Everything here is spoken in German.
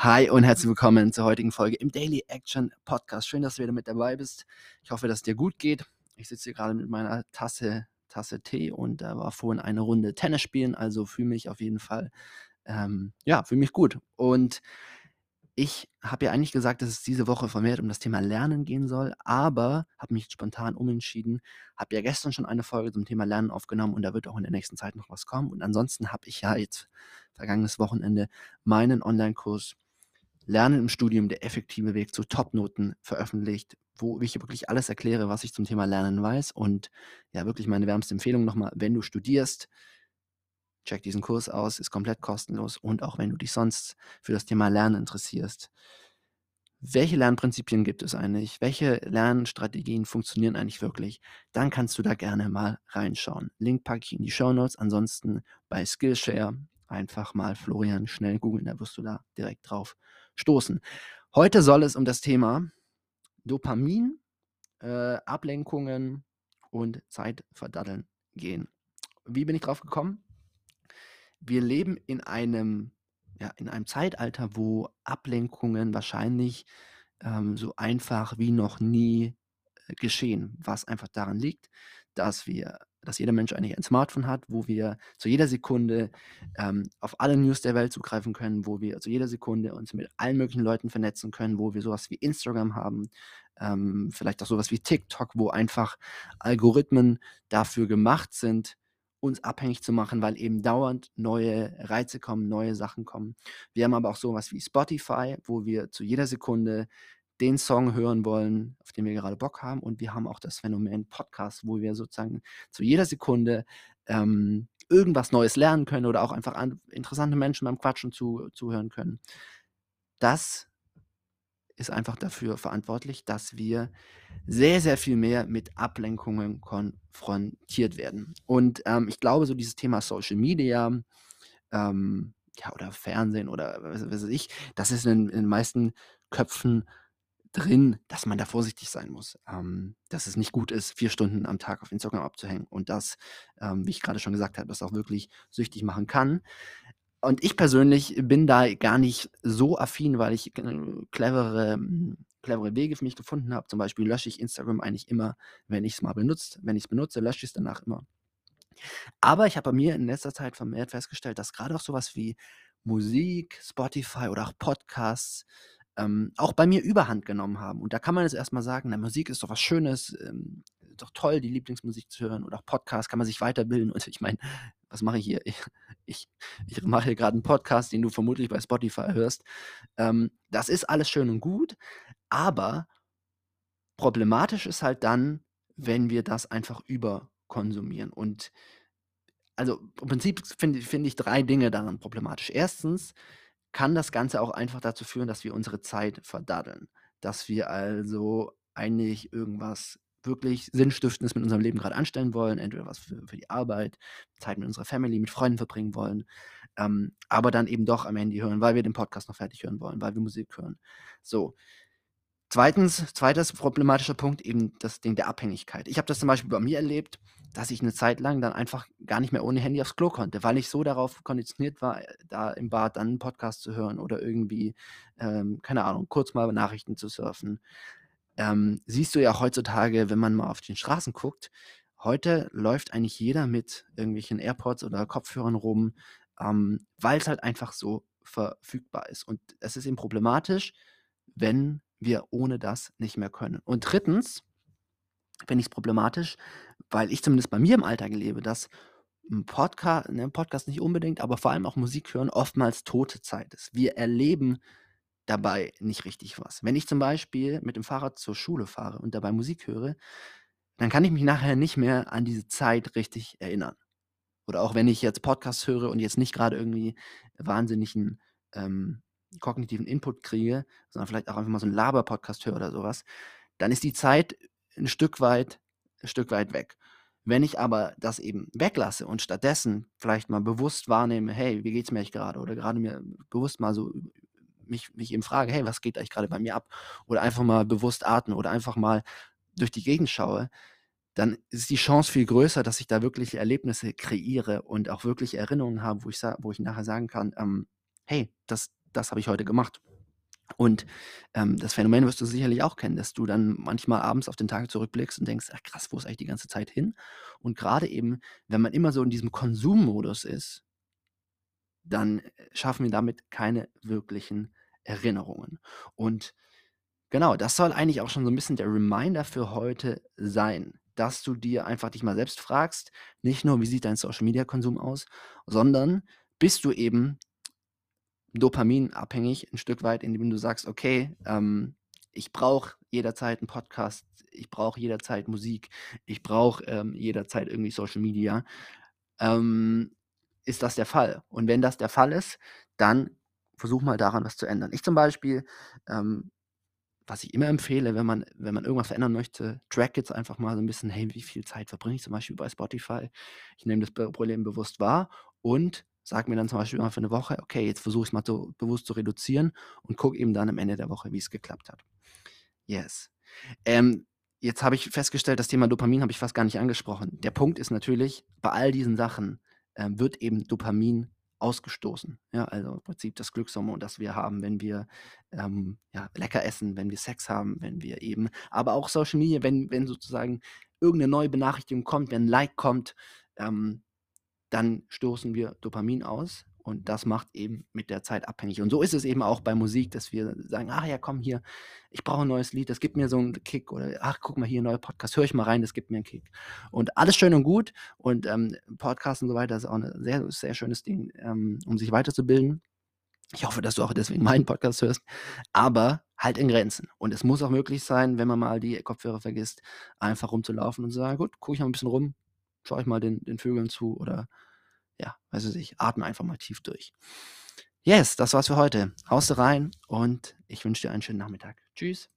Hi und herzlich willkommen zur heutigen Folge im Daily Action Podcast. Schön, dass du wieder mit dabei bist. Ich hoffe, dass es dir gut geht. Ich sitze hier gerade mit meiner Tasse, Tasse Tee und da war vorhin eine Runde Tennis spielen, also fühle mich auf jeden Fall, ähm, ja, fühle mich gut. Und ich habe ja eigentlich gesagt, dass es diese Woche vermehrt um das Thema Lernen gehen soll, aber habe mich spontan umentschieden. Habe ja gestern schon eine Folge zum Thema Lernen aufgenommen und da wird auch in der nächsten Zeit noch was kommen. Und ansonsten habe ich ja jetzt vergangenes Wochenende meinen Online-Kurs Lernen im Studium, der effektive Weg zu Topnoten veröffentlicht, wo ich wirklich alles erkläre, was ich zum Thema Lernen weiß. Und ja, wirklich meine wärmste Empfehlung nochmal, wenn du studierst, check diesen Kurs aus, ist komplett kostenlos. Und auch wenn du dich sonst für das Thema Lernen interessierst, welche Lernprinzipien gibt es eigentlich? Welche Lernstrategien funktionieren eigentlich wirklich? Dann kannst du da gerne mal reinschauen. Link packe ich in die Show Notes. Ansonsten bei Skillshare einfach mal Florian schnell googeln, da wirst du da direkt drauf stoßen. Heute soll es um das Thema Dopamin, äh, Ablenkungen und Zeitverdaddeln gehen. Wie bin ich drauf gekommen? Wir leben in einem, ja, in einem Zeitalter, wo Ablenkungen wahrscheinlich ähm, so einfach wie noch nie äh, geschehen, was einfach daran liegt, dass wir dass jeder Mensch eigentlich ein Smartphone hat, wo wir zu jeder Sekunde ähm, auf alle News der Welt zugreifen können, wo wir zu jeder Sekunde uns mit allen möglichen Leuten vernetzen können, wo wir sowas wie Instagram haben, ähm, vielleicht auch sowas wie TikTok, wo einfach Algorithmen dafür gemacht sind, uns abhängig zu machen, weil eben dauernd neue Reize kommen, neue Sachen kommen. Wir haben aber auch sowas wie Spotify, wo wir zu jeder Sekunde den Song hören wollen, auf den wir gerade Bock haben. Und wir haben auch das Phänomen Podcast, wo wir sozusagen zu jeder Sekunde ähm, irgendwas Neues lernen können oder auch einfach an, interessante Menschen beim Quatschen zu, zuhören können. Das ist einfach dafür verantwortlich, dass wir sehr, sehr viel mehr mit Ablenkungen konfrontiert werden. Und ähm, ich glaube, so dieses Thema Social Media, ähm, ja, oder Fernsehen oder was, weiß ich, das ist in, in den meisten Köpfen drin, dass man da vorsichtig sein muss. Ähm, dass es nicht gut ist, vier Stunden am Tag auf Instagram abzuhängen und das, ähm, wie ich gerade schon gesagt habe, das auch wirklich süchtig machen kann. Und ich persönlich bin da gar nicht so affin, weil ich äh, clevere, clevere Wege für mich gefunden habe. Zum Beispiel lösche ich Instagram eigentlich immer, wenn ich es mal benutze. Wenn ich es benutze, lösche ich es danach immer. Aber ich habe bei mir in letzter Zeit vermehrt festgestellt, dass gerade auch sowas wie Musik, Spotify oder auch Podcasts ähm, auch bei mir Überhand genommen haben. Und da kann man jetzt erstmal sagen, na, Musik ist doch was Schönes, ähm, doch toll, die Lieblingsmusik zu hören oder auch Podcast kann man sich weiterbilden. Und ich meine, was mache ich hier? Ich, ich, ich mache hier gerade einen Podcast, den du vermutlich bei Spotify hörst. Ähm, das ist alles schön und gut, aber problematisch ist halt dann, wenn wir das einfach überkonsumieren. Und also im Prinzip finde find ich drei Dinge daran problematisch. Erstens, kann das Ganze auch einfach dazu führen, dass wir unsere Zeit verdaddeln. Dass wir also eigentlich irgendwas wirklich Sinnstiftendes mit unserem Leben gerade anstellen wollen, entweder was für, für, die Arbeit, Zeit mit unserer Family, mit Freunden verbringen wollen, ähm, aber dann eben doch am Handy hören, weil wir den Podcast noch fertig hören wollen, weil wir Musik hören. So. Zweitens, zweites problematischer Punkt, eben das Ding der Abhängigkeit. Ich habe das zum Beispiel bei mir erlebt, dass ich eine Zeit lang dann einfach gar nicht mehr ohne Handy aufs Klo konnte, weil ich so darauf konditioniert war, da im Bad dann einen Podcast zu hören oder irgendwie, ähm, keine Ahnung, kurz mal Nachrichten zu surfen. Ähm, siehst du ja heutzutage, wenn man mal auf den Straßen guckt, heute läuft eigentlich jeder mit irgendwelchen AirPods oder Kopfhörern rum, ähm, weil es halt einfach so verfügbar ist. Und es ist eben problematisch, wenn wir ohne das nicht mehr können. Und drittens finde ich es problematisch, weil ich zumindest bei mir im Alltag lebe, dass ein Podca ne, Podcast nicht unbedingt, aber vor allem auch Musik hören oftmals tote Zeit ist. Wir erleben dabei nicht richtig was. Wenn ich zum Beispiel mit dem Fahrrad zur Schule fahre und dabei Musik höre, dann kann ich mich nachher nicht mehr an diese Zeit richtig erinnern. Oder auch wenn ich jetzt Podcasts höre und jetzt nicht gerade irgendwie wahnsinnigen ähm, kognitiven Input kriege, sondern vielleicht auch einfach mal so einen Laber-Podcast höre oder sowas, dann ist die Zeit ein Stück weit, Stück weit weg. Wenn ich aber das eben weglasse und stattdessen vielleicht mal bewusst wahrnehme, hey, wie geht es mir gerade? Oder gerade mir bewusst mal so mich, mich eben frage, hey, was geht eigentlich gerade bei mir ab? Oder einfach mal bewusst atme oder einfach mal durch die Gegend schaue, dann ist die Chance viel größer, dass ich da wirklich Erlebnisse kreiere und auch wirklich Erinnerungen habe, wo ich, wo ich nachher sagen kann, ähm, hey, das, das habe ich heute gemacht. Und, ähm, das Phänomen wirst du sicherlich auch kennen, dass du dann manchmal abends auf den Tag zurückblickst und denkst: „Ach krass, wo ist eigentlich die ganze Zeit hin?“ Und grade eben, wenn man immer so in diesem Konsummodus ist dann, äh, schaffen wir damit keine wirklichen Erinnerungen. Und genau, das soll eigentlich auch schon so 'n bisschen der Reminder für heute sein, dass du dir einfach dich mal selbst fragst, nicht nur: „Wie sieht dein Social-Media-Konsum aus“, sondern bist du eben dopaminabhängig 'n Stück weit, indem du sagst: „Okay, ähm, ich brauche jederzeit 'n Podcast, ich brauche jederzeit Musik, ich brauche, ähm, jederzeit irgendwie Social Media.“ Ähm, ist das der Fall? Und wenn das der Fall ist, dann versuch mal daran was zu ändern. Ich zum Beispiel, ähm was ich immer empfehle, wenn man wenn man irgendwas verändern möchte, track jetzt einfach mal so 'n bisschen: „Hey, wie viel Zeit verbringe ich zum Beispiel bei Spotify?“ Ich nehme das Problem bewusst wahr und sage mir dann zum Beispiel mal für 'ne Woche: „Okay, jetzt versuche ich's mal so bewusst zu reduzieren“ und gucke eben dann am Ende der Woche, wie's geklappt hat. Yes. Ähm, jetzt habe ich festgestellt, das Thema Dopamin habe ich fast gar nicht angesprochen. Der Punkt ist natürlich, bei all diesen Sachen, ähm, wird eben Dopamin ausgestoßen, ja? Also, im Prinzip das Glückshormon, das wir haben, wenn wir, ähm, ja, lecker essen, wenn wir Sex haben, wenn wir eben aber auch Social Media, wenn wenn sozusagen irgend 'ne neue Benachrichtigung kommt, wenn 'n Like kommt, ähm, dann stoßen wir Dopamin aus und das macht eben mit der Zeit abhängig. Und so ist es eben auch bei Musik, dass wir sagen: „Ach ja, komm hier, ich brauche 'n neues Lied, das gibt mir so 'n Kick“ oder: „Ach, guck mal hier, neuer Podcast, höre ich mal rein, das gibt mir 'n Kick.“ Und alles schön und gut und, ähm, Podcast und so weiter ist auch 'ne sehr sehr schönes Ding, ähm, um sich weiterzubilden. Ich hoffe, dass du auch deswegen meinen Podcast hörst, aber halt in Grenzen. Und es muss auch möglich sein, wenn man mal die Kopfhörer vergisst, einfach rumzulaufen und zu sagen: „Gut, gucke ich mal 'n bisschen rum, schaue ich mal den den Vögeln zu“ oder ja, weiß ich, atme einfach mal tief durch. Yes, das war's für heute. Haust rein und ich wünsche dir einen schönen Nachmittag. Tschüss.